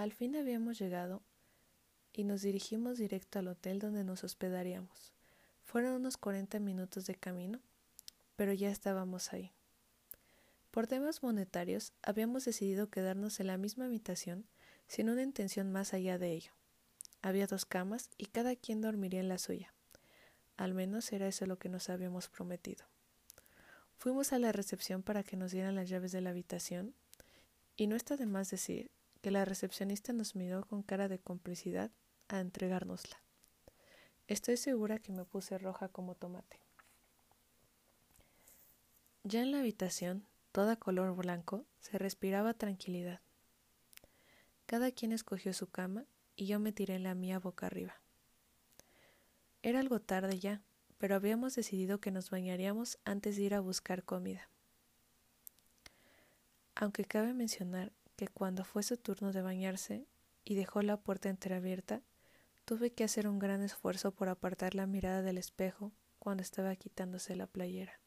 Al fin habíamos llegado y nos dirigimos directo al hotel donde nos hospedaríamos. Fueron unos 40 minutos de camino, pero ya estábamos ahí. Por temas monetarios, habíamos decidido quedarnos en la misma habitación sin una intención más allá de ello. Había dos camas y cada quien dormiría en la suya. Al menos era eso lo que nos habíamos prometido. Fuimos a la recepción para que nos dieran las llaves de la habitación, y no está de más decir que la recepcionista nos miró con cara de complicidad a entregárnosla. Estoy segura que me puse roja como tomate. Ya en la habitación, toda color blanco, se respiraba tranquilidad. Cada quien escogió su cama y yo me tiré en la mía boca arriba. Era algo tarde ya, pero habíamos decidido que nos bañaríamos antes de ir a buscar comida. Aunque cabe mencionar que cuando fue su turno de bañarse y dejó la puerta entreabierta, tuve que hacer un gran esfuerzo por apartar la mirada del espejo cuando estaba quitándose la playera.